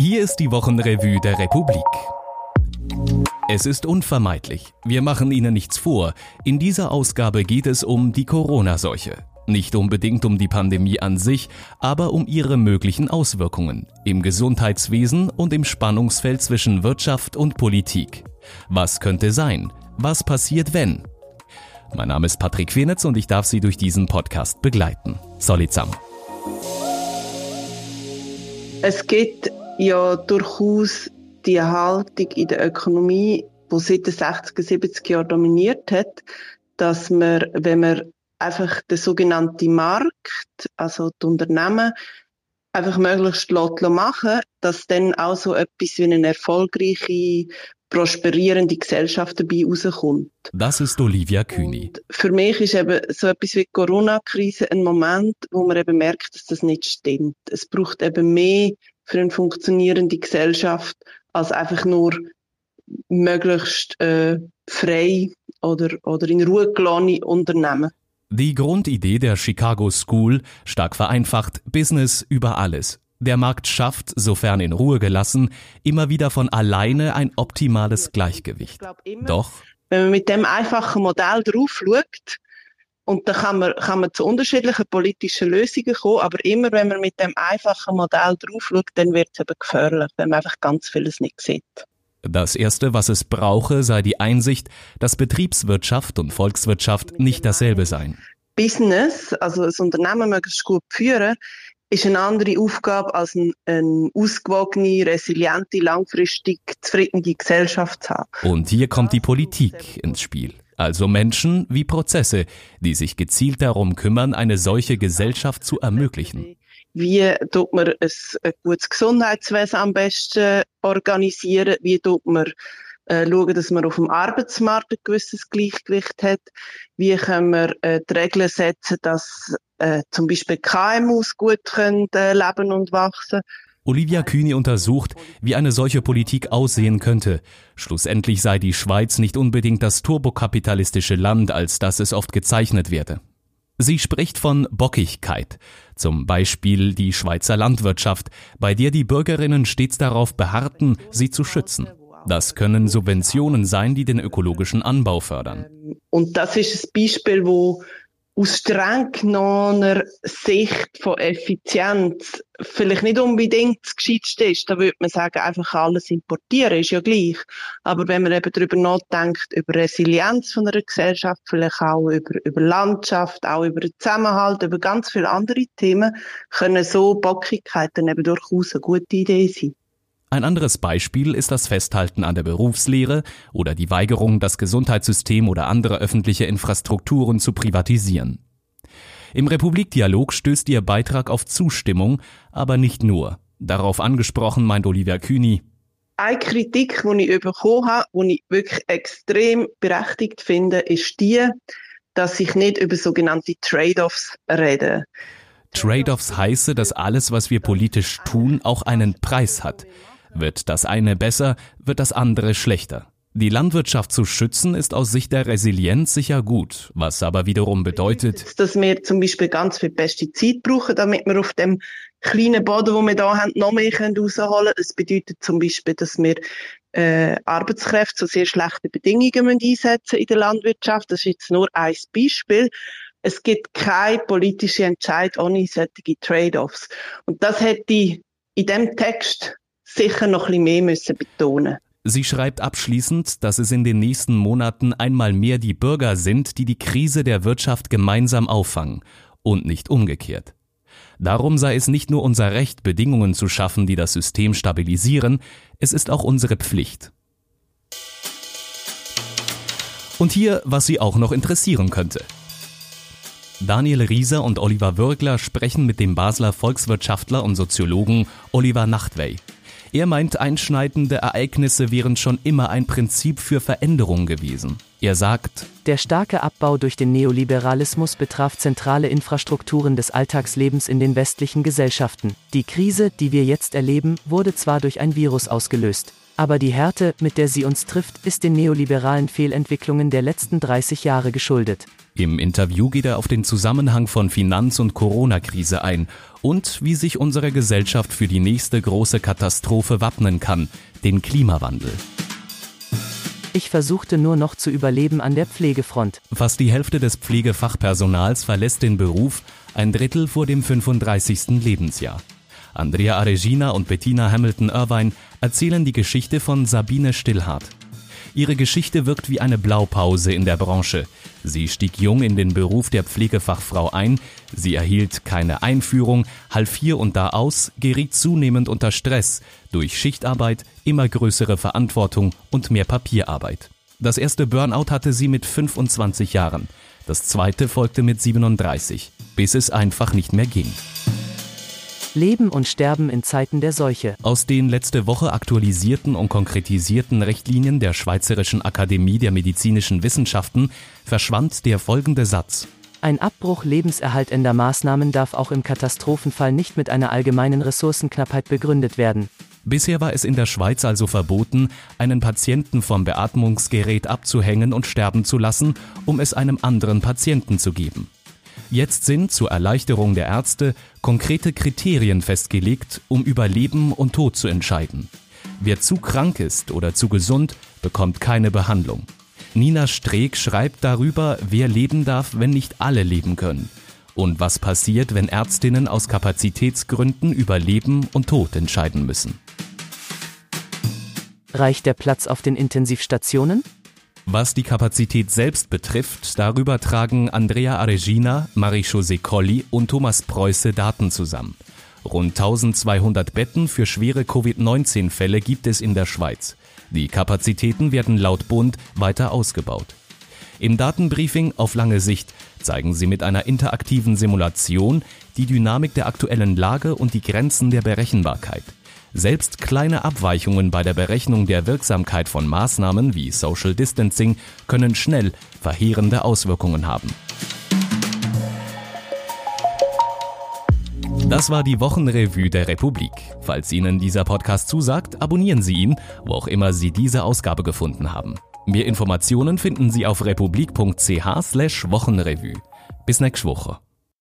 Hier ist die Wochenrevue der Republik. Es ist unvermeidlich. Wir machen Ihnen nichts vor. In dieser Ausgabe geht es um die Corona-Seuche. Nicht unbedingt um die Pandemie an sich, aber um ihre möglichen Auswirkungen im Gesundheitswesen und im Spannungsfeld zwischen Wirtschaft und Politik. Was könnte sein? Was passiert, wenn? Mein Name ist Patrick Quenitz und ich darf Sie durch diesen Podcast begleiten. Solizam. Es gibt ja durchaus die Haltung in der Ökonomie, die seit den 60er, 70er Jahren dominiert hat, dass man, wenn man einfach den sogenannten Markt, also die Unternehmen, einfach möglichst machen dass dann auch so etwas wie eine erfolgreiche, prosperierende Gesellschaft dabei rauskommt. Das ist Olivia Kühni. Und für mich ist eben so etwas wie die Corona-Krise ein Moment, wo man eben merkt, dass das nicht stimmt. Es braucht eben mehr für eine funktionierende Gesellschaft als einfach nur möglichst äh, frei oder, oder in Ruhe gelassene Unternehmen. Die Grundidee der Chicago School, stark vereinfacht, Business über alles. Der Markt schafft, sofern in Ruhe gelassen, immer wieder von alleine ein optimales Gleichgewicht. Doch wenn man mit dem einfachen Modell drauf schaut, und da kann man, kann man zu unterschiedlichen politischen Lösungen kommen, aber immer wenn man mit dem einfachen Modell drauf schaut, dann wird es eben gefährlich, wenn man einfach ganz vieles nicht sieht. Das Erste, was es brauche, sei die Einsicht, dass Betriebswirtschaft und Volkswirtschaft nicht dasselbe seien. Business, also das Unternehmen möglichst gut führen, ist eine andere Aufgabe als eine, eine ausgewogene, resiliente, langfristig zufriedene Gesellschaft zu haben. Und hier kommt die Politik ins Spiel. Also Menschen wie Prozesse, die sich gezielt darum kümmern, eine solche Gesellschaft zu ermöglichen. Wie tut man ein, gutes Gesundheitswesen am besten organisieren? Wie tut man äh, schauen, dass man auf dem Arbeitsmarkt ein gewisses Gleichgewicht hat? Wie können wir äh, die Regeln setzen, dass äh, zum Beispiel KMUs gut leben und wachsen? Olivia Kühni untersucht, wie eine solche Politik aussehen könnte. Schlussendlich sei die Schweiz nicht unbedingt das turbokapitalistische Land, als das es oft gezeichnet werde. Sie spricht von Bockigkeit, zum Beispiel die Schweizer Landwirtschaft, bei der die Bürgerinnen stets darauf beharrten, sie zu schützen. Das können Subventionen sein, die den ökologischen Anbau fördern. Und das ist ein Beispiel, wo aus streng genommener Sicht von Effizienz vielleicht nicht unbedingt das Gescheiteste ist. Da würde man sagen, einfach alles importieren, ist ja gleich. Aber wenn man eben darüber nachdenkt, über Resilienz von einer Gesellschaft, vielleicht auch über, über Landschaft, auch über den Zusammenhalt, über ganz viele andere Themen, können so Bockigkeiten eben durchaus eine gute Idee sein. Ein anderes Beispiel ist das Festhalten an der Berufslehre oder die Weigerung, das Gesundheitssystem oder andere öffentliche Infrastrukturen zu privatisieren. Im Republikdialog stößt ihr Beitrag auf Zustimmung, aber nicht nur. Darauf angesprochen meint Olivia Kühni. Eine Kritik, die ich bekommen habe, die ich wirklich extrem berechtigt finde, ist die, dass ich nicht über sogenannte Trade-offs rede. Trade-offs heiße, dass alles, was wir politisch tun, auch einen Preis hat. Wird das eine besser, wird das andere schlechter. Die Landwirtschaft zu schützen ist aus Sicht der Resilienz sicher gut, was aber wiederum bedeutet, dass wir zum Beispiel ganz viel Pestizid brauchen, damit wir auf dem kleinen Boden, wo wir da haben, noch mehr rausholen können. Es bedeutet zum Beispiel, dass wir äh, Arbeitskräfte zu sehr schlechten Bedingungen einsetzen in der Landwirtschaft. Das ist jetzt nur ein Beispiel. Es gibt keine politische Entscheid ohne solche Trade-offs. Und das hätte ich in dem Text sicher noch ein bisschen mehr müssen betonen Sie schreibt abschließend, dass es in den nächsten Monaten einmal mehr die Bürger sind, die die Krise der Wirtschaft gemeinsam auffangen und nicht umgekehrt. Darum sei es nicht nur unser Recht, Bedingungen zu schaffen, die das System stabilisieren, es ist auch unsere Pflicht. Und hier, was Sie auch noch interessieren könnte. Daniel Rieser und Oliver Würgler sprechen mit dem Basler Volkswirtschaftler und Soziologen Oliver Nachtwey. Er meint, einschneidende Ereignisse wären schon immer ein Prinzip für Veränderung gewesen. Er sagt, der starke Abbau durch den Neoliberalismus betraf zentrale Infrastrukturen des Alltagslebens in den westlichen Gesellschaften. Die Krise, die wir jetzt erleben, wurde zwar durch ein Virus ausgelöst. Aber die Härte, mit der sie uns trifft, ist den neoliberalen Fehlentwicklungen der letzten 30 Jahre geschuldet. Im Interview geht er auf den Zusammenhang von Finanz- und Corona-Krise ein und wie sich unsere Gesellschaft für die nächste große Katastrophe wappnen kann, den Klimawandel. Ich versuchte nur noch zu überleben an der Pflegefront. Fast die Hälfte des Pflegefachpersonals verlässt den Beruf, ein Drittel vor dem 35. Lebensjahr. Andrea Aregina und Bettina Hamilton Irvine erzählen die Geschichte von Sabine Stillhardt. Ihre Geschichte wirkt wie eine Blaupause in der Branche. Sie stieg jung in den Beruf der Pflegefachfrau ein, sie erhielt keine Einführung, half hier und da aus, geriet zunehmend unter Stress durch Schichtarbeit, immer größere Verantwortung und mehr Papierarbeit. Das erste Burnout hatte sie mit 25 Jahren, das zweite folgte mit 37, bis es einfach nicht mehr ging. Leben und Sterben in Zeiten der Seuche. Aus den letzte Woche aktualisierten und konkretisierten Richtlinien der Schweizerischen Akademie der Medizinischen Wissenschaften verschwand der folgende Satz. Ein Abbruch lebenserhaltender Maßnahmen darf auch im Katastrophenfall nicht mit einer allgemeinen Ressourcenknappheit begründet werden. Bisher war es in der Schweiz also verboten, einen Patienten vom Beatmungsgerät abzuhängen und sterben zu lassen, um es einem anderen Patienten zu geben. Jetzt sind zur Erleichterung der Ärzte konkrete Kriterien festgelegt, um über Leben und Tod zu entscheiden. Wer zu krank ist oder zu gesund, bekommt keine Behandlung. Nina Streeck schreibt darüber, wer leben darf, wenn nicht alle leben können. Und was passiert, wenn Ärztinnen aus Kapazitätsgründen über Leben und Tod entscheiden müssen. Reicht der Platz auf den Intensivstationen? Was die Kapazität selbst betrifft, darüber tragen Andrea Aregina, Marie-José Colli und Thomas Preuße Daten zusammen. Rund 1200 Betten für schwere Covid-19-Fälle gibt es in der Schweiz. Die Kapazitäten werden laut Bund weiter ausgebaut. Im Datenbriefing auf lange Sicht zeigen sie mit einer interaktiven Simulation die Dynamik der aktuellen Lage und die Grenzen der Berechenbarkeit. Selbst kleine Abweichungen bei der Berechnung der Wirksamkeit von Maßnahmen wie Social Distancing können schnell verheerende Auswirkungen haben. Das war die Wochenrevue der Republik. Falls Ihnen dieser Podcast zusagt, abonnieren Sie ihn, wo auch immer Sie diese Ausgabe gefunden haben. Mehr Informationen finden Sie auf republik.ch/wochenrevue. Bis nächste Woche.